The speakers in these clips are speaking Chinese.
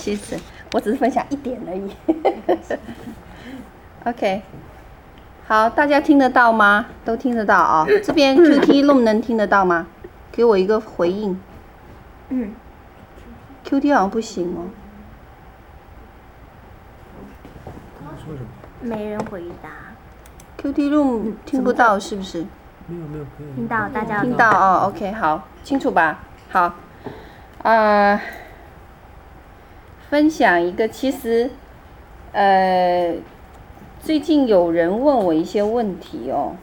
谢神，我只是分享一点而已。OK，好，大家听得到吗？都听得到啊、哦。这边 QT Room 能听得到吗？给我一个回应。嗯。QT 好像不行哦。说什么？没人回答。QT Room 听不到是不是？没有没有没有。听到，大家听到哦。OK，好，清楚吧？好，啊、呃，分享一个，其实，呃，最近有人问我一些问题哦，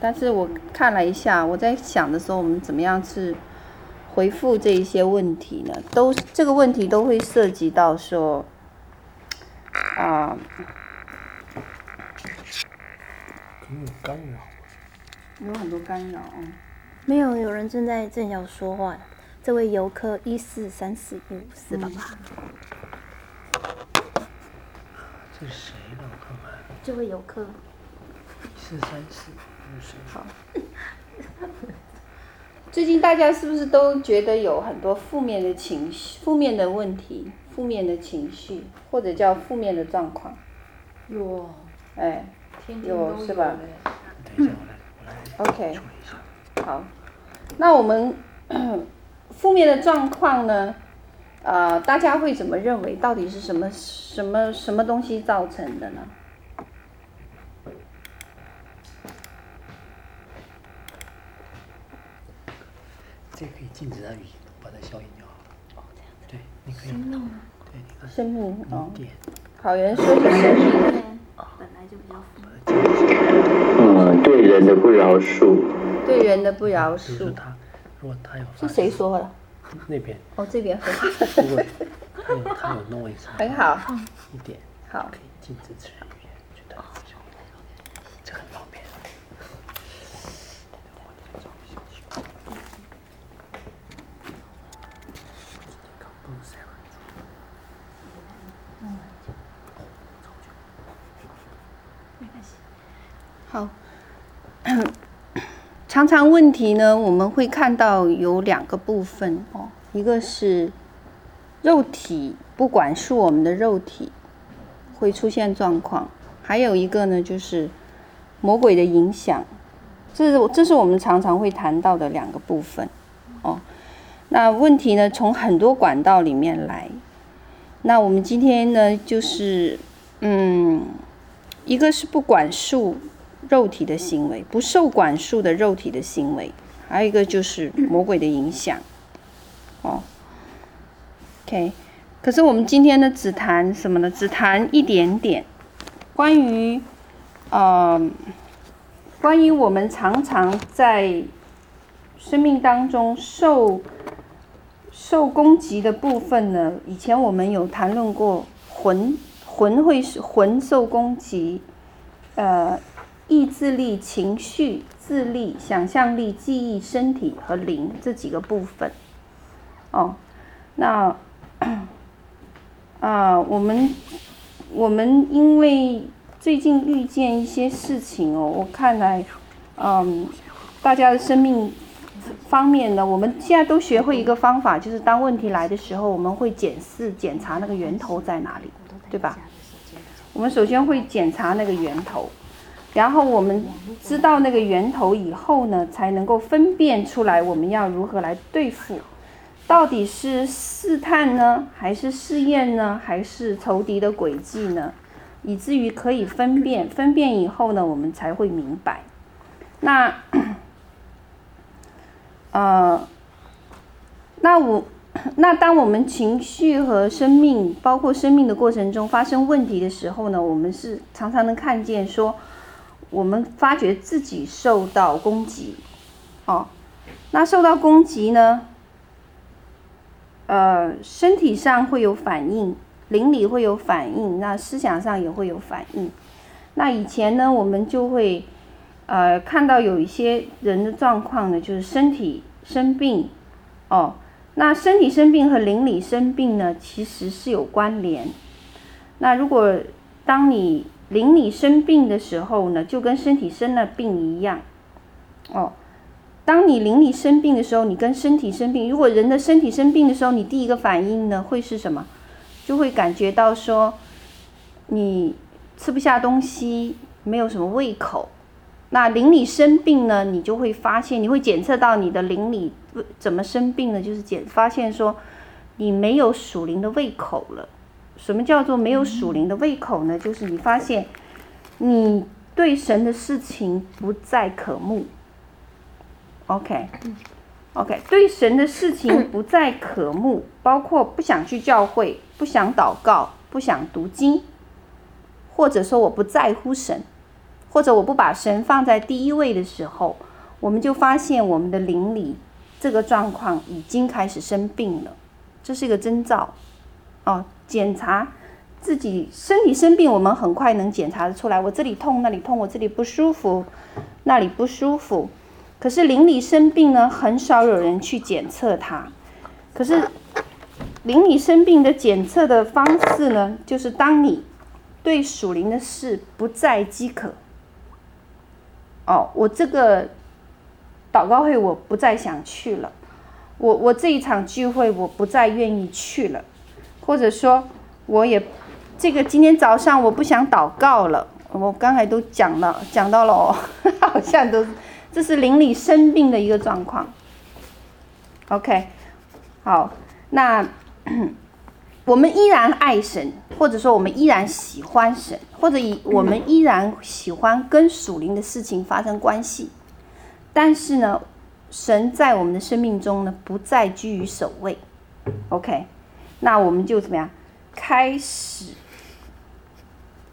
但是我看了一下，我在想的时候，我们怎么样去回复这一些问题呢？都这个问题都会涉及到说，啊、呃，有干扰，有很多干扰哦。没有，有人正在正要说话。这位游客一四三四一五四八八。这是谁呢？我看看。这位游客。一四三四五四。好。最近大家是不是都觉得有很多负面的情绪、负面的问题、负面的情绪，或者叫负面的状况？有。哎。天天有是吧？等一下，我来，我来。OK。好，那我们负面的状况呢？啊、呃，大家会怎么认为？到底是什么什么什么东西造成的呢？这可以禁止他语音，把它消音就好。哦，这样子。对，你可以。生命。对，你看。生命哦。点。好，有人说是生命。本来就比较。嗯，对人的不饶恕。对人的不饶恕。如果他有。是谁说的？那边。哦，这边很好。如果他有他有 noise。很好。一点。好。可以禁止自然语言，觉得这很方便。好，常常问题呢，我们会看到有两个部分哦，一个是肉体不管束我们的肉体会出现状况，还有一个呢就是魔鬼的影响，这是这是我们常常会谈到的两个部分哦。那问题呢，从很多管道里面来，那我们今天呢就是嗯，一个是不管束。肉体的行为，不受管束的肉体的行为，还有一个就是魔鬼的影响，哦，OK，可是我们今天呢，只谈什么呢？只谈一点点，关于，呃，关于我们常常在生命当中受受攻击的部分呢，以前我们有谈论过魂，魂会是魂受攻击，呃。意志力、情绪、智力、想象力、记忆、身体和灵这几个部分。哦，那啊、我们我们因为最近遇见一些事情哦，我看来，嗯，大家的生命方面呢，我们现在都学会一个方法，就是当问题来的时候，我们会检视、检查那个源头在哪里，对吧？我们首先会检查那个源头。然后我们知道那个源头以后呢，才能够分辨出来我们要如何来对付，到底是试探呢，还是试验呢，还是仇敌的诡计呢？以至于可以分辨，分辨以后呢，我们才会明白。那，呃，那我，那当我们情绪和生命，包括生命的过程中发生问题的时候呢，我们是常常能看见说。我们发觉自己受到攻击，哦，那受到攻击呢，呃，身体上会有反应，灵里会有反应，那思想上也会有反应。那以前呢，我们就会呃看到有一些人的状况呢，就是身体生病，哦，那身体生病和灵里生病呢，其实是有关联。那如果当你灵里生病的时候呢，就跟身体生了病一样，哦。当你灵里生病的时候，你跟身体生病。如果人的身体生病的时候，你第一个反应呢会是什么？就会感觉到说，你吃不下东西，没有什么胃口。那灵里生病呢，你就会发现，你会检测到你的灵里怎么生病呢？就是检发现说，你没有属灵的胃口了。什么叫做没有属灵的胃口呢？就是你发现，你对神的事情不再渴慕。OK，OK，对神的事情不再渴慕，包括不想去教会，不想祷告，不想读经，或者说我不在乎神，或者我不把神放在第一位的时候，我们就发现我们的灵里这个状况已经开始生病了，这是一个征兆。哦，检查自己身体生病，我们很快能检查得出来。我这里痛，那里痛，我这里不舒服，那里不舒服。可是邻里生病呢，很少有人去检测它。可是邻里生病的检测的方式呢，就是当你对属灵的事不再饥渴。哦，我这个祷告会我不再想去了，我我这一场聚会我不再愿意去了。或者说，我也这个今天早上我不想祷告了。我刚才都讲了，讲到了哦，好像都这是灵里生病的一个状况。OK，好，那 我们依然爱神，或者说我们依然喜欢神，或者以我们依然喜欢跟属灵的事情发生关系。但是呢，神在我们的生命中呢，不再居于首位。OK。那我们就怎么样？开始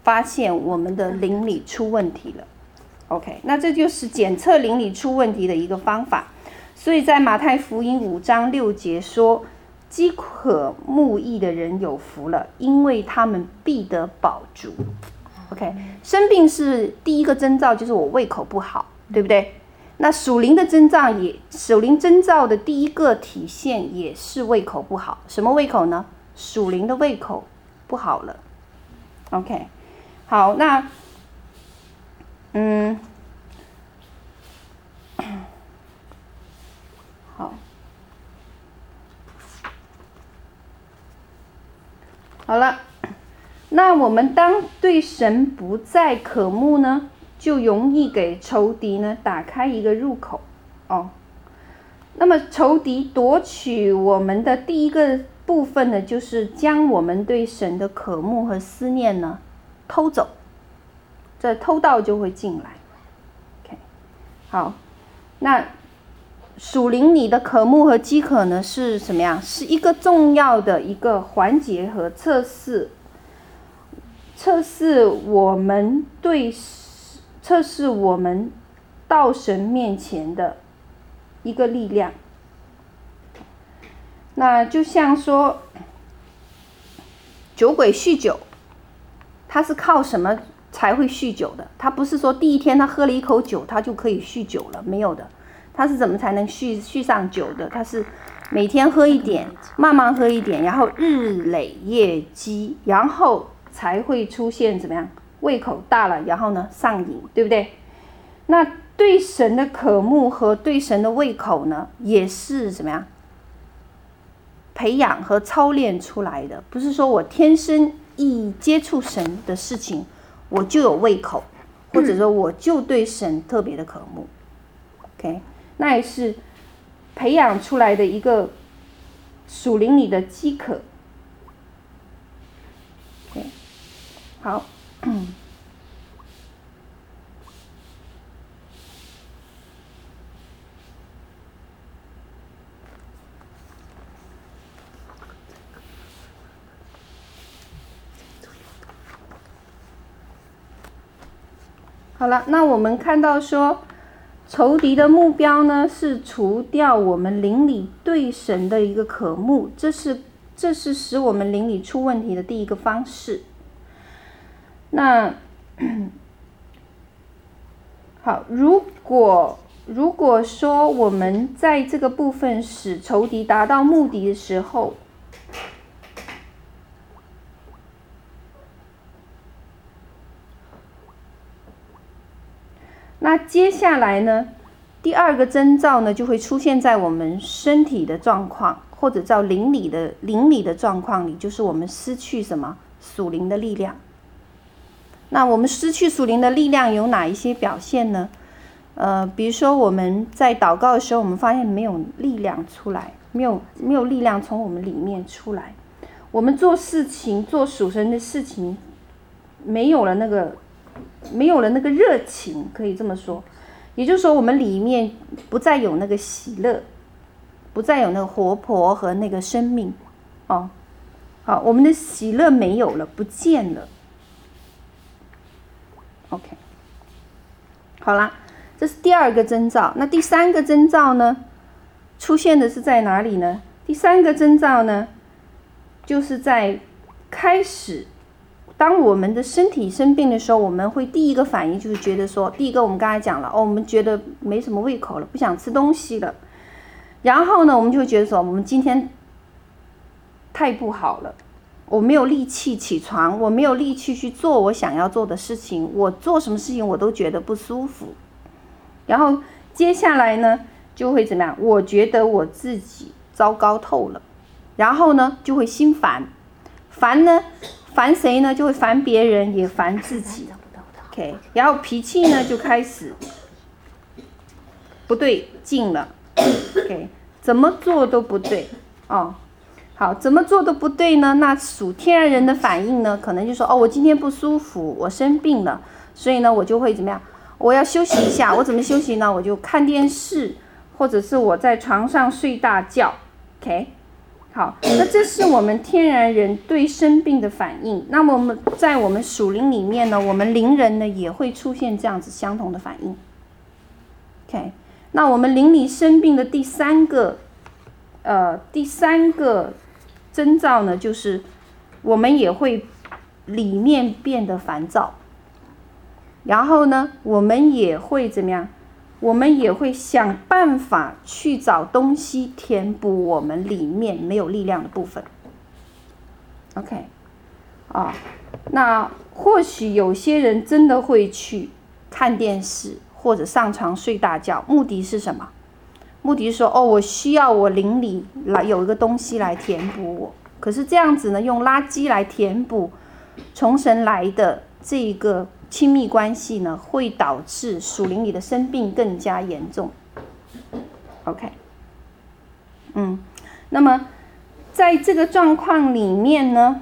发现我们的邻里出问题了。OK，那这就是检测邻里出问题的一个方法。所以在马太福音五章六节说：“饥渴慕义的人有福了，因为他们必得饱足。” OK，生病是第一个征兆，就是我胃口不好，对不对？那属灵的征兆也，属灵征兆的第一个体现也是胃口不好。什么胃口呢？属灵的胃口不好了。OK，好，那，嗯，好，好了，那我们当对神不再渴慕呢？就容易给仇敌呢打开一个入口哦。那么仇敌夺取我们的第一个部分呢，就是将我们对神的渴慕和思念呢偷走，这偷盗就会进来。OK，好，那属灵里的渴慕和饥渴呢是什么样？是一个重要的一个环节和测试，测试我们对。测试我们到神面前的一个力量。那就像说，酒鬼酗酒，他是靠什么才会酗酒的？他不是说第一天他喝了一口酒，他就可以酗酒了，没有的。他是怎么才能酗酗上酒的？他是每天喝一点，慢慢喝一点，然后日累月积，然后才会出现怎么样？胃口大了，然后呢，上瘾，对不对？那对神的渴慕和对神的胃口呢，也是怎么样？培养和操练出来的，不是说我天生一接触神的事情，我就有胃口，或者说我就对神特别的渴慕。OK，那也是培养出来的一个属灵里的饥渴。OK，好。好了，那我们看到说，仇敌的目标呢，是除掉我们邻里对神的一个渴慕，这是这是使我们邻里出问题的第一个方式。那 好，如果如果说我们在这个部分使仇敌达到目的的时候，那接下来呢，第二个征兆呢，就会出现在我们身体的状况，或者叫灵里的灵里的状况里，就是我们失去什么属灵的力量。那我们失去属灵的力量有哪一些表现呢？呃，比如说我们在祷告的时候，我们发现没有力量出来，没有没有力量从我们里面出来。我们做事情做属神的事情，没有了那个没有了那个热情，可以这么说。也就是说，我们里面不再有那个喜乐，不再有那个活泼和那个生命，哦，好，我们的喜乐没有了，不见了。OK，好啦，这是第二个征兆。那第三个征兆呢？出现的是在哪里呢？第三个征兆呢，就是在开始。当我们的身体生病的时候，我们会第一个反应就是觉得说，第一个我们刚才讲了哦，我们觉得没什么胃口了，不想吃东西了。然后呢，我们就觉得说，我们今天太不好了，我没有力气起床，我没有力气去做我想要做的事情，我做什么事情我都觉得不舒服。然后接下来呢，就会怎么样？我觉得我自己糟糕透了，然后呢，就会心烦，烦呢。烦谁呢？就会烦别人，也烦自己。OK，然后脾气呢就开始不对劲了。OK，怎么做都不对哦。好，怎么做都不对呢？那属天然人的反应呢，可能就说哦，我今天不舒服，我生病了，所以呢，我就会怎么样？我要休息一下。我怎么休息呢？我就看电视，或者是我在床上睡大觉。OK。好，那这是我们天然人对生病的反应。那么我们在我们属灵里面呢，我们灵人呢也会出现这样子相同的反应。OK，那我们灵里生病的第三个，呃，第三个征兆呢，就是我们也会里面变得烦躁，然后呢，我们也会怎么样？我们也会想办法去找东西填补我们里面没有力量的部分。OK，啊，那或许有些人真的会去看电视或者上床睡大觉，目的是什么？目的是说，哦，我需要我灵里来有一个东西来填补我。可是这样子呢，用垃圾来填补从神来的这个。亲密关系呢，会导致属灵里的生病更加严重。OK，嗯，那么在这个状况里面呢，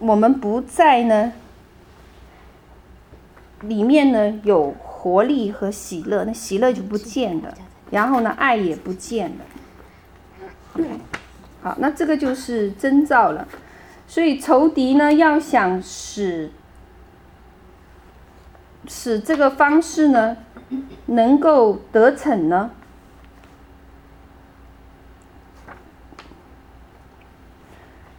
我们不在呢，里面呢有活力和喜乐，那喜乐就不见了，然后呢，爱也不见了。好，那这个就是征兆了。所以仇敌呢，要想使。使这个方式呢，能够得逞呢，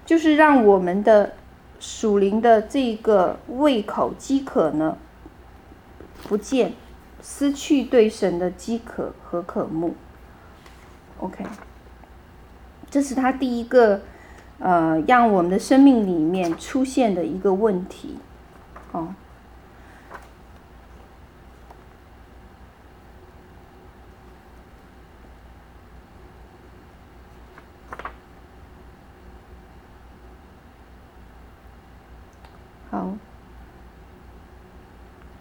就是让我们的属灵的这个胃口饥渴呢，不见，失去对神的饥渴和渴慕。OK，这是他第一个，呃，让我们的生命里面出现的一个问题，哦。好，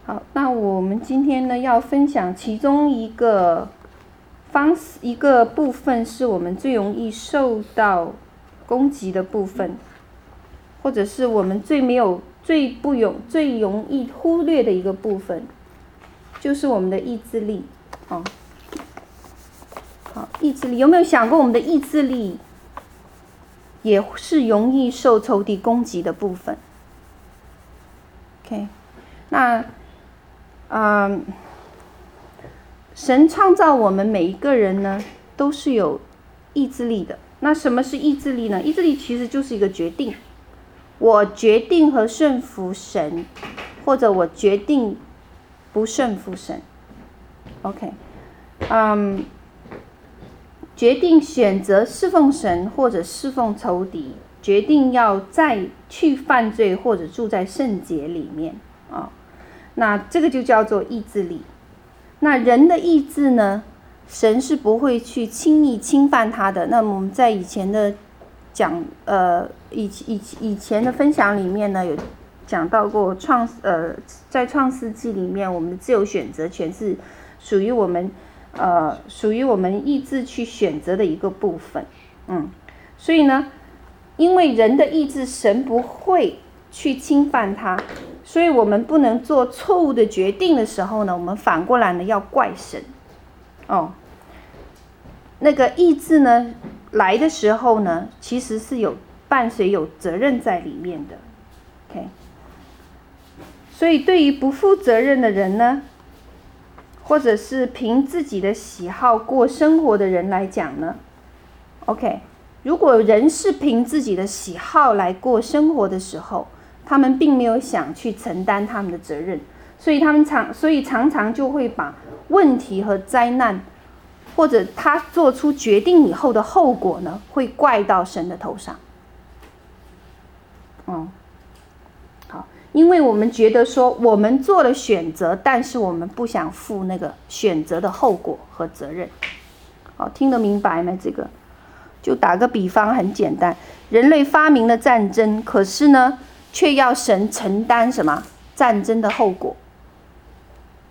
好，那我们今天呢要分享其中一个方式，一个部分是我们最容易受到攻击的部分，或者是我们最没有、最不容、最容易忽略的一个部分，就是我们的意志力。哦，好，意志力，有没有想过我们的意志力也是容易受仇敌攻击的部分？OK，那，嗯，神创造我们每一个人呢，都是有意志力的。那什么是意志力呢？意志力其实就是一个决定，我决定和顺服神，或者我决定不顺服神。OK，嗯，决定选择侍奉神或者侍奉仇敌。决定要再去犯罪或者住在圣洁里面啊，那这个就叫做意志力。那人的意志呢，神是不会去轻易侵犯他的。那么我们在以前的讲，呃，以以以前的分享里面呢，有讲到过创，呃，在创世纪里面，我们的自由选择权是属于我们，呃，属于我们意志去选择的一个部分。嗯，所以呢，因为人的意志，神不会去侵犯他，所以我们不能做错误的决定的时候呢，我们反过来呢要怪神。哦，那个意志呢来的时候呢，其实是有伴随有责任在里面的。OK，所以对于不负责任的人呢，或者是凭自己的喜好过生活的人来讲呢，OK，如果人是凭自己的喜好来过生活的时候，他们并没有想去承担他们的责任，所以他们常所以常常就会把。问题和灾难，或者他做出决定以后的后果呢，会怪到神的头上。嗯，好，因为我们觉得说我们做了选择，但是我们不想负那个选择的后果和责任。好，听得明白吗？这个，就打个比方，很简单，人类发明了战争，可是呢，却要神承担什么战争的后果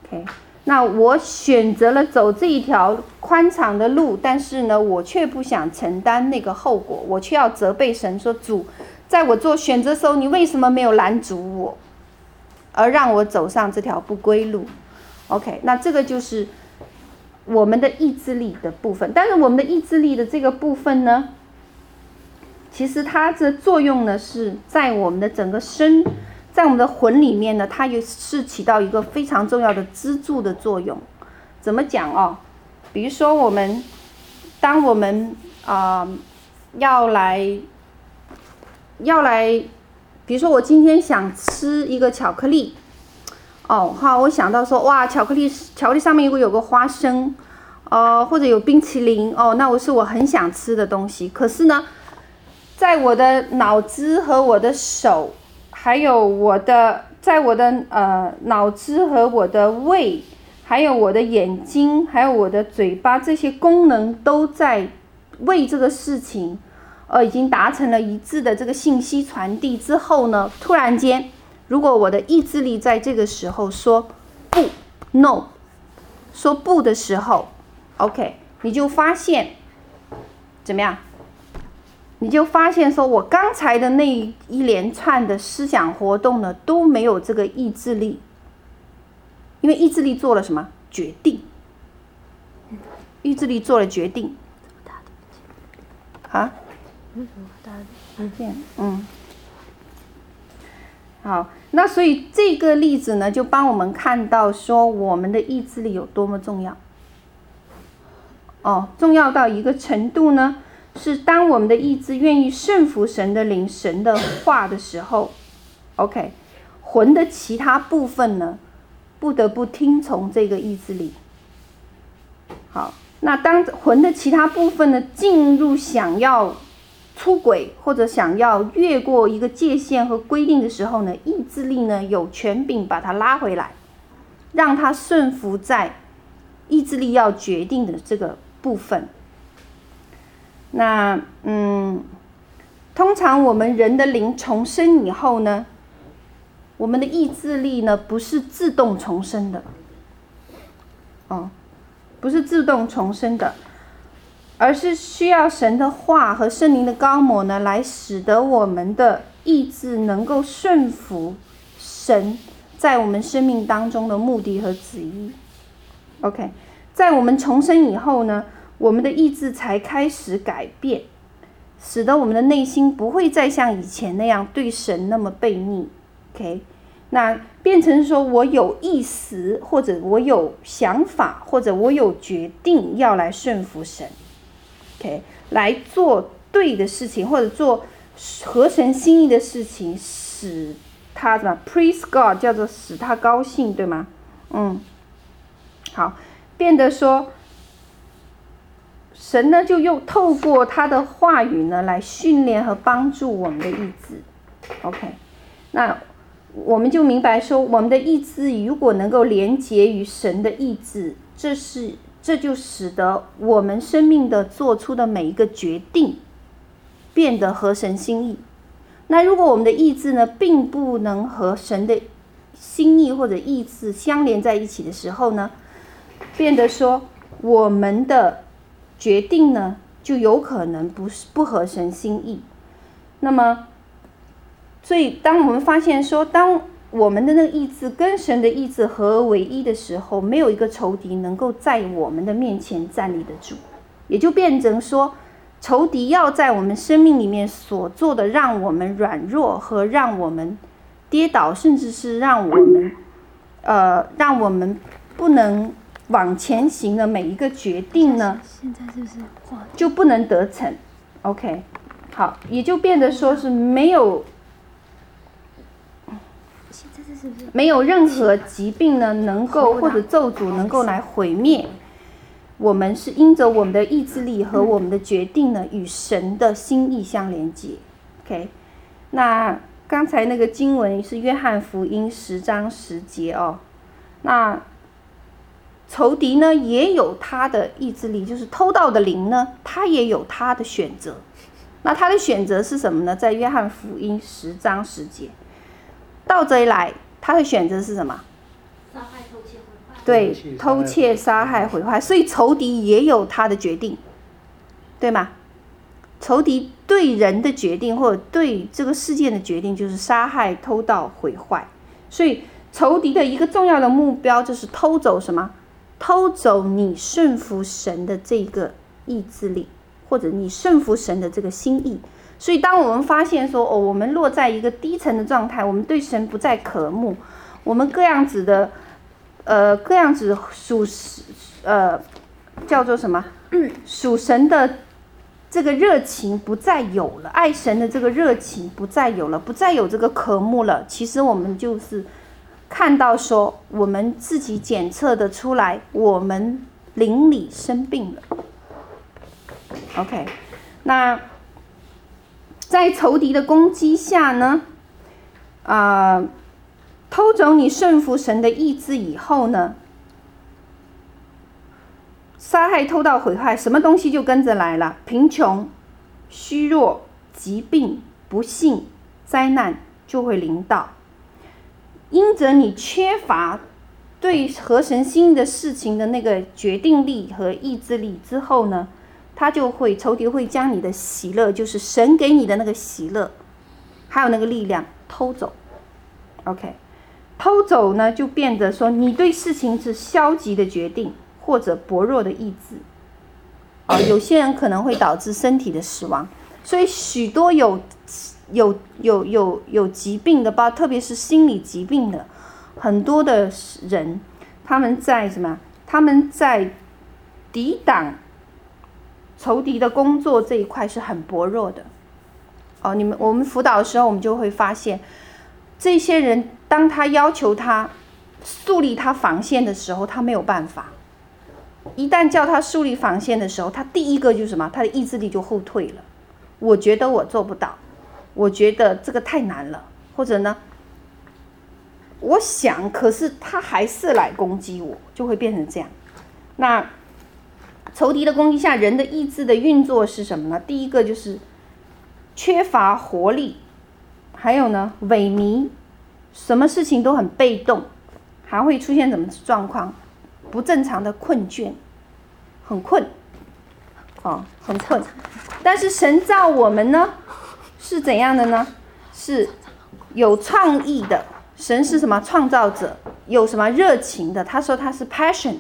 ？OK。那我选择了走这一条宽敞的路，但是呢，我却不想承担那个后果，我却要责备神说：“主，在我做选择的时候，你为什么没有拦阻我，而让我走上这条不归路？”OK，那这个就是我们的意志力的部分。但是我们的意志力的这个部分呢，其实它的作用呢是在我们的整个身。在我们的魂里面呢，它也是起到一个非常重要的支柱的作用。怎么讲哦？比如说我们，当我们啊、要来要来，比如说我今天想吃一个巧克力，哦，好，我想到说哇，巧克力巧克力上面如果有个花生，呃，或者有冰淇淋，哦，那我是我很想吃的东西。可是呢，在我的脑子和我的手。还有我的，在我的呃脑子和我的胃，还有我的眼睛，还有我的嘴巴，这些功能都在为这个事情，呃，已经达成了一致的这个信息传递之后呢，突然间，如果我的意志力在这个时候说不，no，说不的时候，OK，你就发现怎么样？你就发现说，我刚才的那一连串的思想活动呢，都没有这个意志力，因为意志力做了什么决定？意志力做了决定。啊？嗯。好，那所以这个例子呢，就帮我们看到说，我们的意志力有多么重要。哦，重要到一个程度呢。是当我们的意志愿意顺服神的灵、神的话的时候，OK，魂的其他部分呢，不得不听从这个意志力。好，那当魂的其他部分呢，进入想要出轨或者想要越过一个界限和规定的时候呢，意志力呢有权柄把它拉回来，让它顺服在意志力要决定的这个部分。那嗯，通常我们人的灵重生以后呢，我们的意志力呢不是自动重生的，哦，不是自动重生的，而是需要神的话和圣灵的高抹呢，来使得我们的意志能够顺服神在我们生命当中的目的和旨意。OK，在我们重生以后呢，我们的意志才开始改变，使得我们的内心不会再像以前那样对神那么悖逆。OK，那变成说我有意识，或者我有想法，或者我有决定要来顺服神。OK，来做对的事情，或者做合神心意的事情，使他什么？Please God，叫做使他高兴，对吗？嗯，好，变得说。神呢，就又透过他的话语呢，来训练和帮助我们的意志。OK，那我们就明白说，我们的意志如果能够连接于神的意志，这是这就使得我们生命的做出的每一个决定变得合神心意。那如果我们的意志呢，并不能和神的心意或者意志相连在一起的时候呢，变得说我们的决定呢，就有可能不是不合神心意。那么，所以当我们发现说，当我们的那个意志跟神的意志合而为一的时候，没有一个仇敌能够在我们的面前站立得住，也就变成说，仇敌要在我们生命里面所做的，让我们软弱和让我们跌倒，甚至是让我们，呃，让我们不能往前行的每一个决定呢，现在是不是就不能得逞？OK，好，也就变得说是没有。没有任何疾病呢，能够或者咒诅能够来毁灭我们，是因着我们的意志力和我们的决定呢，与神的心意相连接。OK，那刚才那个经文是约翰福音十章十节哦。那仇敌呢也有他的意志力，就是偷盗的灵呢，他也有他的选择。那他的选择是什么呢？在约翰福音十章十节，盗贼来。他的选择是什么？杀害、偷窃、毁坏。对，偷窃、杀害、毁坏。所以仇敌也有他的决定，对吗？仇敌对人的决定，或者对这个事件的决定，就是杀害、偷盗、毁坏。所以仇敌的一个重要的目标就是偷走什么？偷走你顺服神的这个意志力，或者你顺服神的这个心意。所以，当我们发现说，哦，我们落在一个低沉的状态，我们对神不再渴慕，我们各样子的，呃，各样子属神，呃，叫做什么？属神的这个热情不再有了，爱神的这个热情不再有了，不再有这个渴慕了。其实我们就是看到说，我们自己检测的出来，我们邻里生病了。OK，那。在仇敌的攻击下呢，啊、偷走你顺服神的意志以后呢，杀害、偷盗、毁坏，什么东西就跟着来了？贫穷、虚弱、疾病、不幸、灾难就会临到。因着你缺乏对合神心意的事情的那个决定力和意志力之后呢，他就会仇敌会将你的喜乐，就是神给你的那个喜乐，还有那个力量偷走。OK，偷走呢，就变得说你对事情是消极的决定或者薄弱的意志。啊，有些人可能会导致身体的死亡。所以许多有有有有有疾病的包，特别是心理疾病的很多的人，他们在什么？他们在抵挡。仇敌的工作这一块是很薄弱的，哦，你们我们辅导的时候，我们就会发现，这些人当他要求他树立他防线的时候，他没有办法。一旦叫他树立防线的时候，他第一个就是什么？他的意志力就后退了。我觉得我做不到，我觉得这个太难了，或者呢，我想，可是他还是来攻击我，就会变成这样。那。仇敌的攻击下，人的意志的运作是什么呢？第一个就是缺乏活力，还有呢，萎靡，什么事情都很被动，还会出现什么状况？不正常的困倦，很困，哦，很困。但是神造我们呢，是怎样的呢？是有创意的。神是什么？创造者，有什么热情的？他说他是 passion。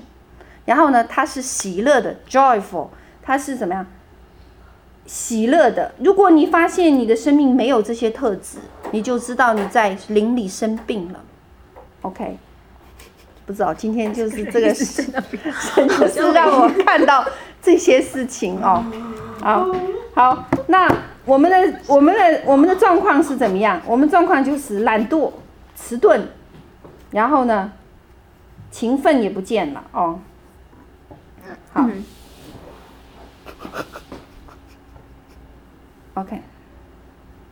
然后呢，他是喜乐的，joyful，他是怎么样？喜乐的。如果你发现你的生命没有这些特质，你就知道你在灵里生病了。OK，不知道今天就是这个事，神就是让我看到这些事情哦。好，好，那我们的我们的我们的状况是怎么样？我们状况就是懒惰、迟钝，然后呢，勤奋也不见了哦。好、嗯、OK。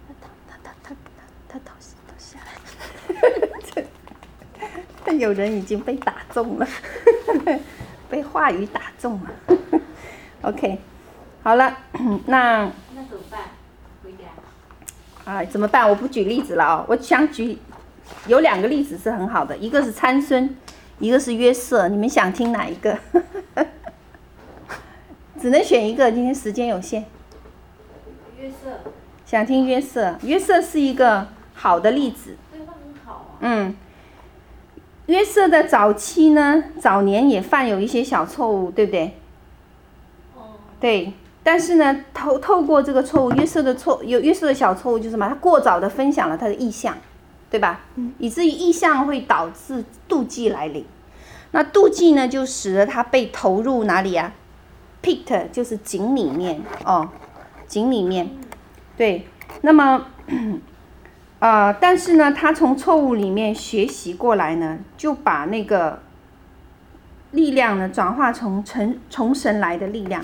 他他他他他倒倒下来了，有人已经被打中了，被话语打中了。OK，好了，那那怎么办？啊，怎么办？我不举例子了哦，我想举有两个例子是很好的，一个是参孙，一个是约瑟，你们想听哪一个？只能选一个，今天时间有限。约瑟，想听约瑟，约瑟是一个好的例子。对他很好啊。嗯，约瑟的早期呢，早年也犯有一些小错误，对不对？哦。对，但是呢，透透过这个错误，约瑟的错有约瑟的小错误就是什么？他过早的分享了他的意向，对吧？嗯。以至于意向会导致妒忌来临，那妒忌呢，就使得他被投入哪里呀、啊？pit 就是井里面哦，井里面。对，那么，啊、呃，但是呢，他从错误里面学习过来呢，就把那个力量呢转化成从从神来的力量。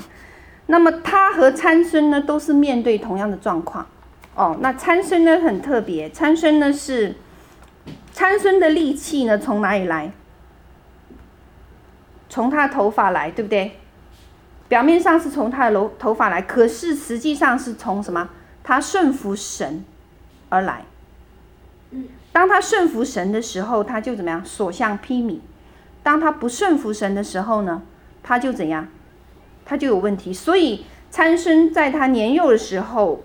那么他和参孙呢都是面对同样的状况。哦，那参孙呢很特别，参孙呢是参孙的力气呢从哪里来？从他的头发来，对不对？表面上是从他的头头发来，可是实际上是从什么？他顺服神而来，当他顺服神的时候，他就怎么样？所向披靡。当他不顺服神的时候呢，他就怎样？他就有问题。所以参生在他年幼的时候，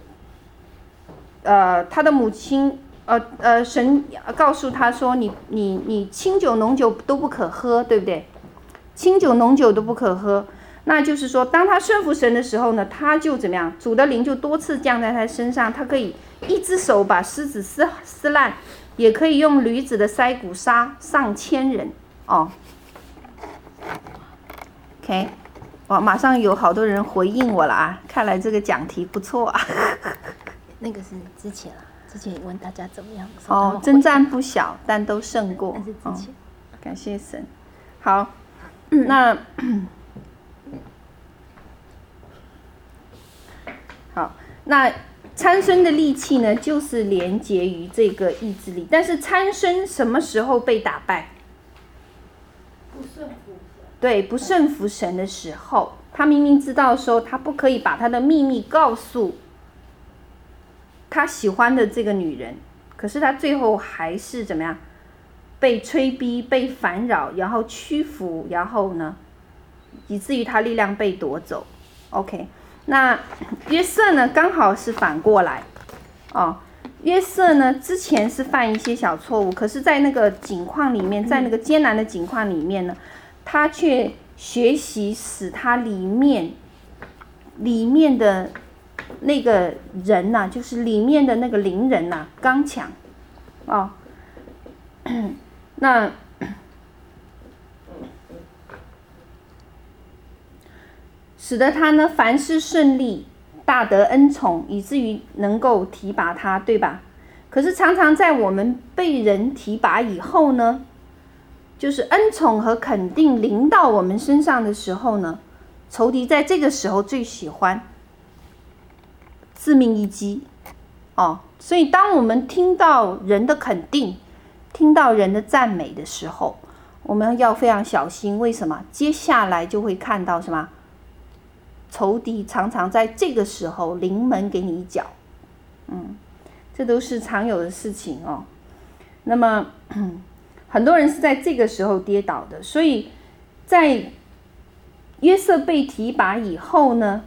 呃，他的母亲，呃呃，神告诉他说：“你你你清酒浓酒都不可喝，对不对？清酒浓酒都不可喝。”那就是说，当他顺服神的时候呢，他就怎么样？主的灵就多次降在他身上，他可以一只手把狮子撕撕烂，也可以用驴子的腮骨杀上千人哦。OK，哇，马上有好多人回应我了啊！看来这个讲题不错啊。那个是之前啊，之前问大家怎么样？哦，征战不小，但都胜过。那是之前。哦，感谢神。好，那。好，那参孙的力气呢，就是连结于这个意志力。但是参孙什么时候被打败？对，不顺服神的时候，他明明知道说他不可以把他的秘密告诉他喜欢的这个女人，可是他最后还是怎么样？被催逼、被烦扰，然后屈服，然后呢，以至于他力量被夺走。OK。那 约瑟呢？刚好是反过来，哦，约瑟呢之前是犯一些小错误，可是，在那个境况里面，在那个艰难的境况里面呢，他却学习使他里面里面的那个人呐、就是里面的那个灵人呐、刚强，哦，那。使得他呢凡事顺利，大得恩宠，以至于能够提拔他，对吧？可是常常在我们被人提拔以后呢，就是恩宠和肯定临到我们身上的时候呢，仇敌在这个时候最喜欢致命一击哦。所以当我们听到人的肯定，听到人的赞美的时候，我们要非常小心。为什么？接下来就会看到什么？仇敌常常在这个时候临门给你一脚，嗯，这都是常有的事情哦。那么很多人是在这个时候跌倒的，所以在约瑟被提拔以后呢，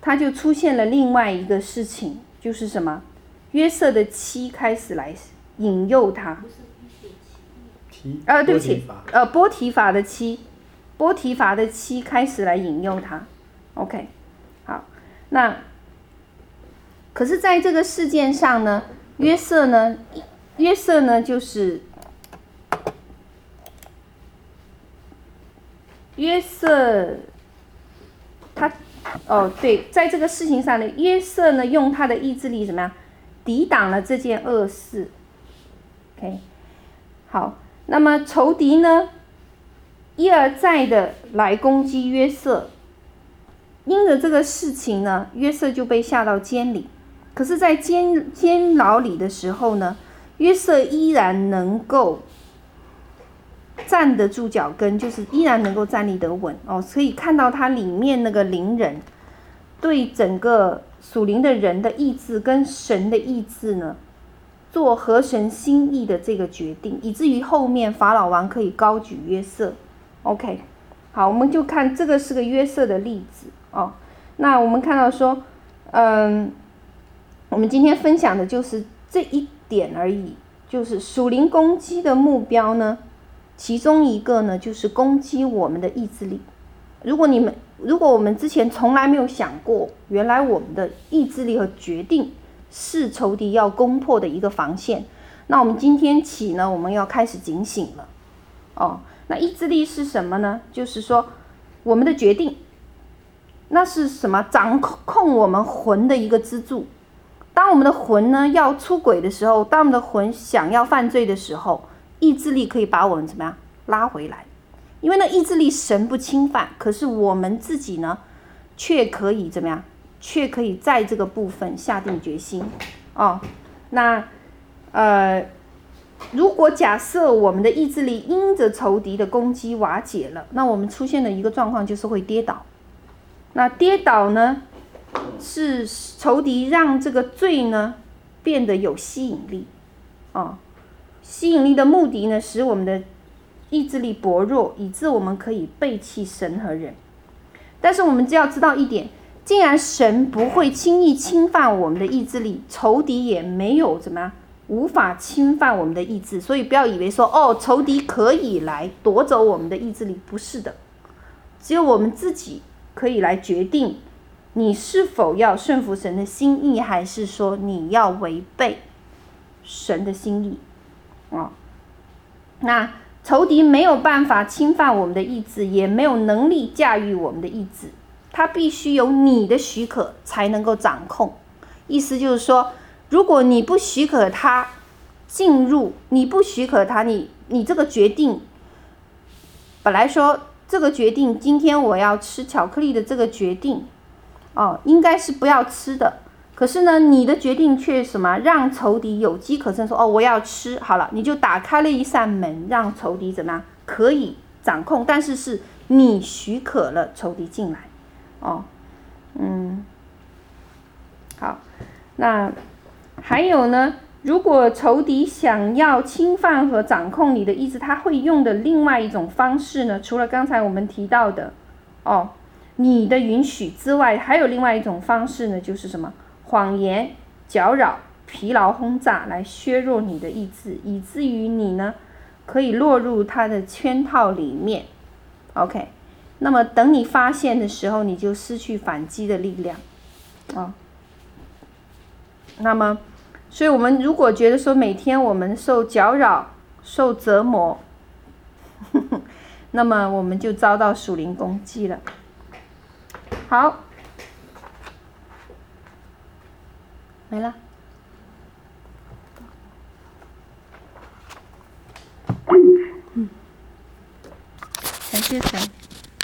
他就出现了另外一个事情，就是什么？约瑟的妻开始来引诱他，啊，对不起，呃，波提法的妻，波提法的妻开始来引诱他。OK，好，那可是在这个事件上呢，约瑟呢，约瑟呢就是约瑟，他哦对，在这个事情上呢，约瑟呢用他的意志力怎么样抵挡了这件恶事？OK，好，那么仇敌呢一而再的来攻击约瑟。因着这个事情呢，约瑟就被下到监里。可是，在监监牢里的时候呢，约瑟依然能够站得住脚跟，就是依然能够站立得稳哦。可以看到它里面那个灵人对整个属灵的人的意志跟神的意志呢，做合神心意的这个决定，以至于后面法老王可以高举约瑟。OK，好，我们就看这个是个约瑟的例子哦。那我们看到说，嗯，我们今天分享的就是这一点而已，就是属灵攻击的目标呢，其中一个呢就是攻击我们的意志力。如果你们，如果我们之前从来没有想过，原来我们的意志力和决定是仇敌要攻破的一个防线，那我们今天起呢，我们要开始警醒了。哦，那意志力是什么呢？就是说我们的决定。那是什么？掌控我们魂的一个支柱。当我们的魂呢要出轨的时候，当我们的魂想要犯罪的时候，意志力可以把我们怎么样拉回来？因为那，意志力神不侵犯，可是我们自己呢，却可以怎么样？却可以在这个部分下定决心哦。那呃，如果假设我们的意志力因着仇敌的攻击瓦解了，那我们出现的一个状况就是会跌倒。那跌倒呢，是仇敌让这个罪呢变得有吸引力，哦，吸引力的目的呢，使我们的意志力薄弱，以致我们可以背弃神和人。但是我们只要知道一点，既然神不会轻易侵犯我们的意志力，仇敌也没有怎么样无法侵犯我们的意志，所以不要以为说哦，仇敌可以来夺走我们的意志力，不是的，只有我们自己。可以来决定你是否要顺服神的心意，还是说你要违背神的心意啊？那仇敌没有办法侵犯我们的意志，也没有能力驾驭我们的意志，他必须有你的许可才能够掌控。意思就是说，如果你不许可他进入，你不许可他，你你这个决定本来说。这个决定，今天我要吃巧克力的这个决定，哦，应该是不要吃的。可是呢，你的决定却什么？让仇敌有机可乘，说哦，我要吃。好了，你就打开了一扇门，让仇敌怎么样？可以掌控，但是是你许可了仇敌进来。哦，嗯，好，那还有呢？如果仇敌想要侵犯和掌控你的意志，他会用的另外一种方式呢？除了刚才我们提到的，哦，你的允许之外，还有另外一种方式呢，就是什么？谎言、搅扰、疲劳轰炸，来削弱你的意志，以至于你呢，可以落入他的圈套里面。OK，那么等你发现的时候，你就失去反击的力量，啊、那么。所以，我们如果觉得说每天我们受搅扰、受折磨，呵呵，那么我们就遭到属灵攻击了。好，没了。嗯，感谢神。